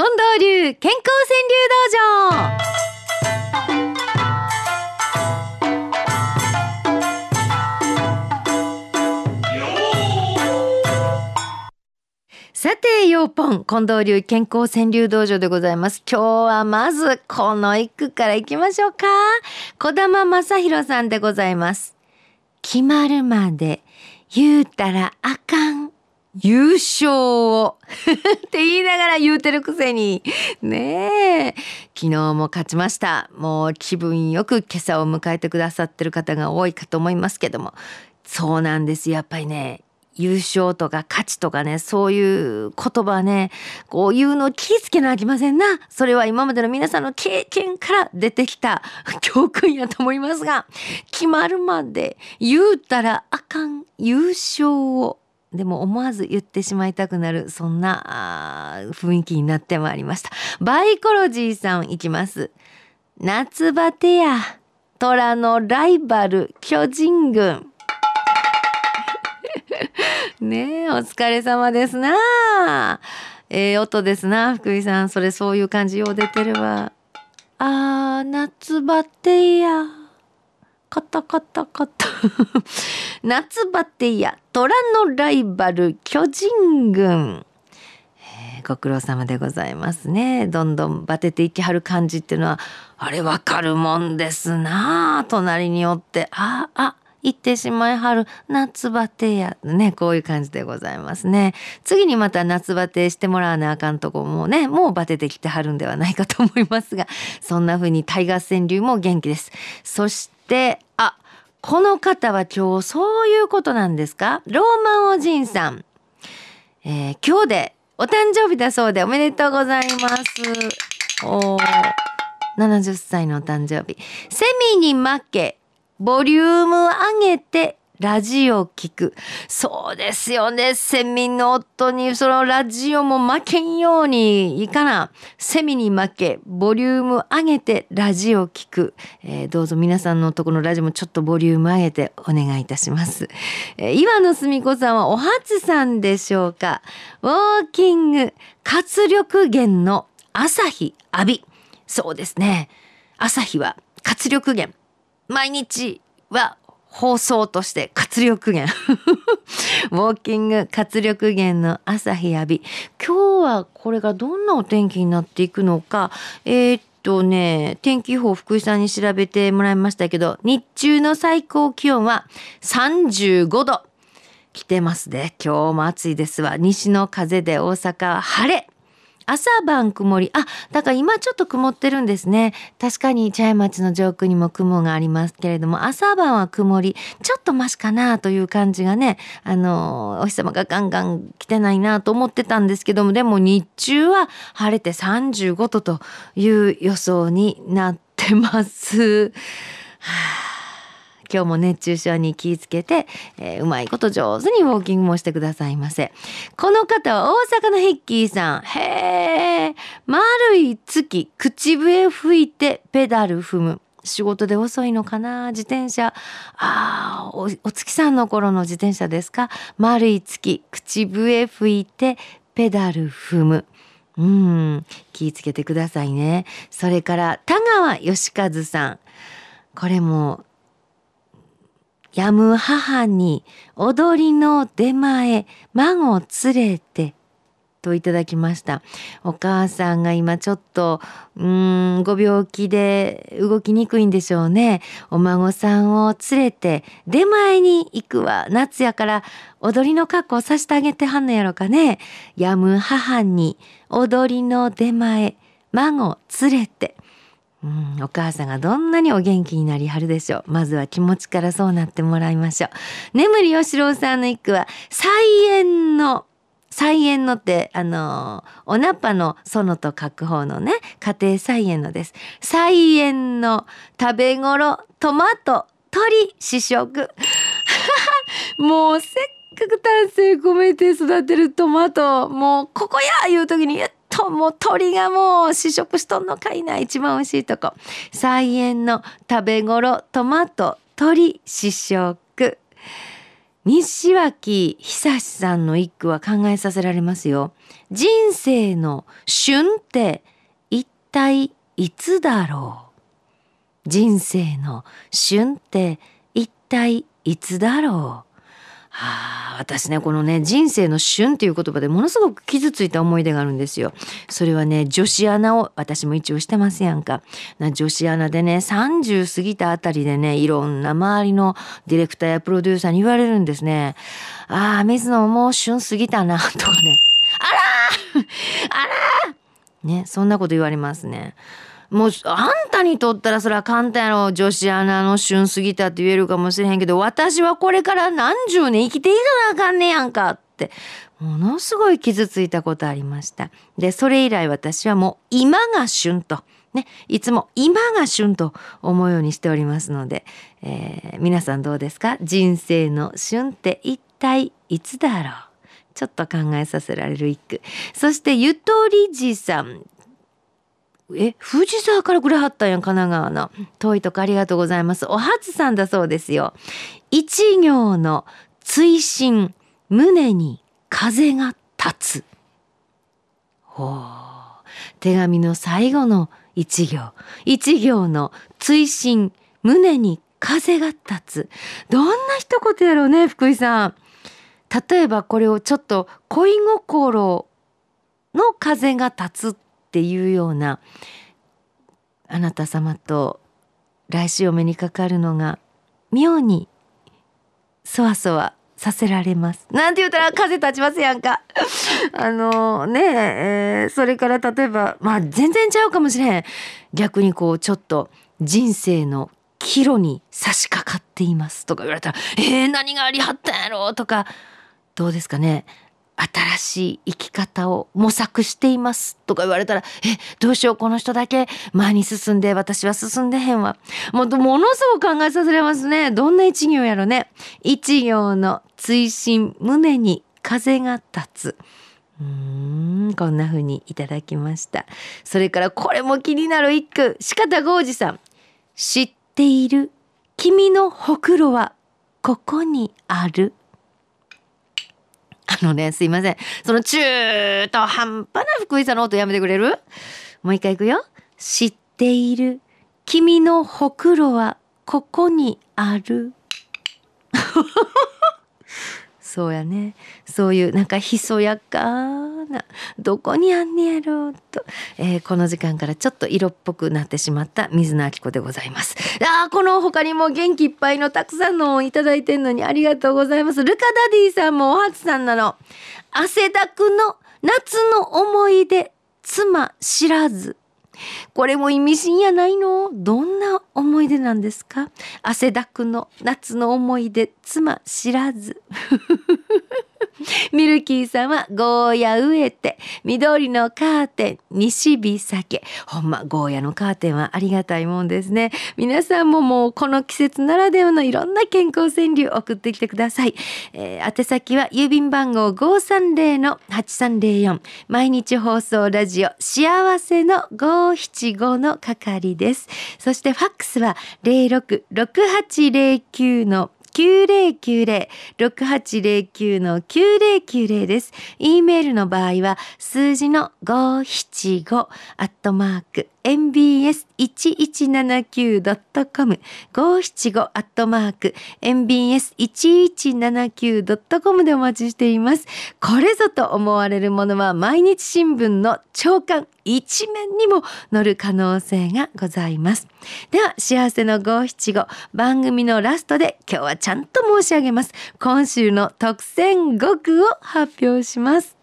近藤流健康川柳道場さて、ヨーポン、近藤流健康川柳道場でございます。今日はまず、この一句からいきましょうか。小玉正弘さんでございます。決まるまで言うたらあかん。優勝を。って言いながら言うてるくせに。ねえ。昨日も勝ちました。もう気分よく今朝を迎えてくださってる方が多いかと思いますけども。そうなんですやっぱりね優勝とか勝ちとかねそういう言葉ねこういうのを気ぃつけなあきませんな。それは今までの皆さんの経験から出てきた 教訓やと思いますが決まるまで言うたらあかん。優勝をでも思わず言ってしまいたくなるそんな雰囲気になってまいりました。バイコロジーさんいきます。夏バテや虎のライバル巨人軍。ねえお疲れ様ですな。ええー、音ですな福井さん。それそういう感じよう出てるわ。あー夏バテや。カタカタカタ。夏バテや虎のライバル巨人軍、ご苦労様でございますね。どんどんバテていきはる感じっていうのはあれわかるもんですなあ隣によってああ行ってしまいはる夏バテやねこういう感じでございますね。次にまた夏バテしてもらわなあかんとこもねもうバテてきてはるんではないかと思いますがそんな風にタイガー川柳も元気です。そしてあこの方は今日そういうことなんですか？ローマンおじいさん、えー、今日でお誕生日だそうでおめでとうございます。お70歳のお誕生日。セミに負けボリューム上げてラジオ聞く。そうですよね。セミの夫にそのラジオも負けんようにいかな。セミに負け、ボリューム上げてラジオ聞く。えー、どうぞ皆さんのところのラジオもちょっとボリューム上げてお願いいたします。えー、岩野澄子さんはお初さんでしょうか。ウォーキング活力源の朝日浴び。そうですね。朝日は活力源。毎日は放送として活力源。ウォーキング活力源の朝日浴び。今日はこれがどんなお天気になっていくのか。えー、っとね天気予報福井さんに調べてもらいましたけど日中の最高気温は35度。来てますね。今日も暑いですわ。西の風で大阪は晴れ。朝晩曇り。あ、だから今ちょっと曇ってるんですね。確かに茶屋町の上空にも雲がありますけれども、朝晩は曇り。ちょっとマシかなという感じがね、あの、お日様がガンガン来てないなと思ってたんですけども、でも日中は晴れて35度という予想になってます。はあ今日も熱中症に気をつけて、えー、うまいこと上手にウォーキングもしてくださいませ。この方は大阪のヒッキーさん。へえ、丸い月、口笛吹いてペダル踏む。仕事で遅いのかな？自転車。ああ、お月さんの頃の自転車ですか？丸い月、口笛吹いてペダル踏む。うん、気をつけてくださいね。それから田川義和さん。これもやむ母に踊りの出前孫連れてといただきました。お母さんが今ちょっとうんご病気で動きにくいんでしょうね。お孫さんを連れて出前に行くわ。夏やから踊りの格好させてあげてはんのやろかね。やむ母に踊りの出前孫連れて。うん、お母さんがどんなにお元気になりはるでしょう。まずは気持ちからそうなってもらいましょう。眠り吉郎さんの一句は、菜園の、菜園のって、あのおなっぱの園と書く方のね、家庭菜園のです。菜園の食べ頃、トマト、鶏、試食。もうせっかく丹精込めて育てるトマト、もうここやいう時に、ともう鳥がもう試食しとんのかいな一番美味しいとこ。菜園の食べ頃トマト鳥試食。西脇久さんの一句は考えさせられますよ。人生の旬って一体いつだろう？人生の旬って一体いつだろう？はあ、私ね、このね、人生の旬っていう言葉でものすごく傷ついた思い出があるんですよ。それはね、女子アナを、私も一応してますやんか。な女子アナでね、30過ぎたあたりでね、いろんな周りのディレクターやプロデューサーに言われるんですね。ああ、水野もう旬過ぎたな、とかね。あらあらね、そんなこと言われますね。もうあんたにとったらそれは簡単やろ。女子アナの旬過ぎたって言えるかもしれへんけど私はこれから何十年生きていかなあかんねやんかって。ものすごい傷ついたことありました。でそれ以来私はもう今が旬と。ね、いつも今が旬と思うようにしておりますので、えー、皆さんどうですか？人生の旬って一体いつだろう？ちょっと考えさせられる一句。そしてゆとりじさん。え藤沢からくれはったんや神奈川の。遠いとこありがとうございます。おはつさんだそうですよ。一行の追伸胸に風が立つ。ほう。手紙の最後の一行。一行の追伸胸に風が立つ。どんな一言やろうね福井さん。例えばこれをちょっと恋心の風が立つっていうようなあなた様と来週お目にかかるのが妙にそわそわさせられます。なんて言うたら風立ちますやんか。あのねえー、それから例えばまあ全然ちゃうかもしれん。逆にこうちょっと人生の岐路に差し掛かっていますとか言われたら「えー、何がありはったんやろ?」とかどうですかね新しい生き方を模索していますとか言われたら、え、どうしよう、この人だけ前に進んで、私は進んでへんわ。もう、ものすごく考えさせられますね。どんな一行やろね。一行の追伸、胸に風が立つ。うーん、こんな風にいただきました。それからこれも気になる一句、四方豪二さん。知っている君のほくろはここにある。あのね、すいません。その中途半端な福井さんの音やめてくれる？もう一回いくよ。知っている。君のほくろはここにある。そうやね。そういうなんかひそやかなどこにあんねやろうと、えー、この時間からちょっと色っぽくなってしまった水野明子でございます。あこの他にも元気いっぱいのたくさんのいただいてんのにありがとうございます。ルカダディさんもおはつさんなの。汗だくの夏の思い出妻知らず。これも意味深やないの？どんな思い出なんですか？汗だくの夏の思い出妻知らず。ミルキーさんはゴーヤ植えて緑のカーテン西日酒。ほんまゴーヤのカーテンはありがたいもんですね。皆さんももうこの季節ならではのいろんな健康川柳送ってきてください、えー、宛先は郵便番号530の8304毎日放送ラジオ幸せの575の係です。そしてファックスは066809の9090-6809の9090です。e メールの場合は数字の575アットマーク mbs1179.com 575アットマーク mbs1179.com でお待ちしています。これぞと思われるものは毎日新聞の朝刊一面にも載る可能性がございます。では幸せの575番組のラストで今日はちゃんと申し上げます。今週の特選5句を発表します。